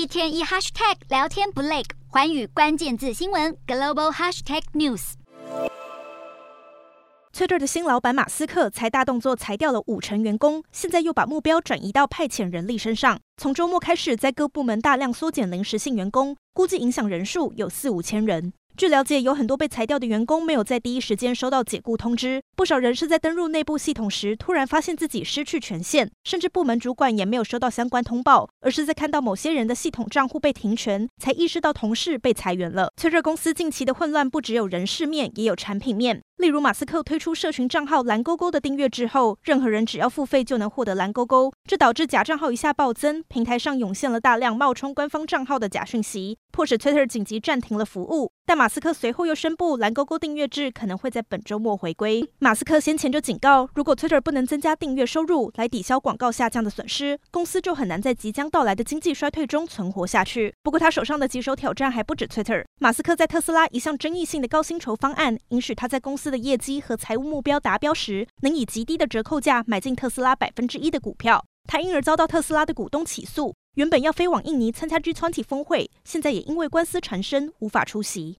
一天一 hashtag 聊天不累，环宇关键字新闻 global hashtag news。Twitter 的新老板马斯克才大动作裁掉了五成员工，现在又把目标转移到派遣人力身上。从周末开始，在各部门大量缩减临时性员工，估计影响人数有四五千人。据了解，有很多被裁掉的员工没有在第一时间收到解雇通知，不少人是在登入内部系统时突然发现自己失去权限，甚至部门主管也没有收到相关通报，而是在看到某些人的系统账户被停权，才意识到同事被裁员了。崔热公司近期的混乱不只有人事面，也有产品面。例如，马斯克推出社群账号蓝勾勾的订阅制后，任何人只要付费就能获得蓝勾勾，这导致假账号一下暴增，平台上涌现了大量冒充官方账号的假讯息，迫使 Twitter 紧急暂停了服务。但马斯克随后又宣布，蓝勾勾订阅制可能会在本周末回归。马斯克先前就警告，如果 Twitter 不能增加订阅收入来抵消广告下降的损失，公司就很难在即将到来的经济衰退中存活下去。不过，他手上的棘手挑战还不止 Twitter。马斯克在特斯拉一项争议性的高薪酬方案，允许他在公司的业绩和财务目标达标时，能以极低的折扣价买进特斯拉百分之一的股票。他因而遭到特斯拉的股东起诉，原本要飞往印尼参加 G20 峰会，现在也因为官司缠身无法出席。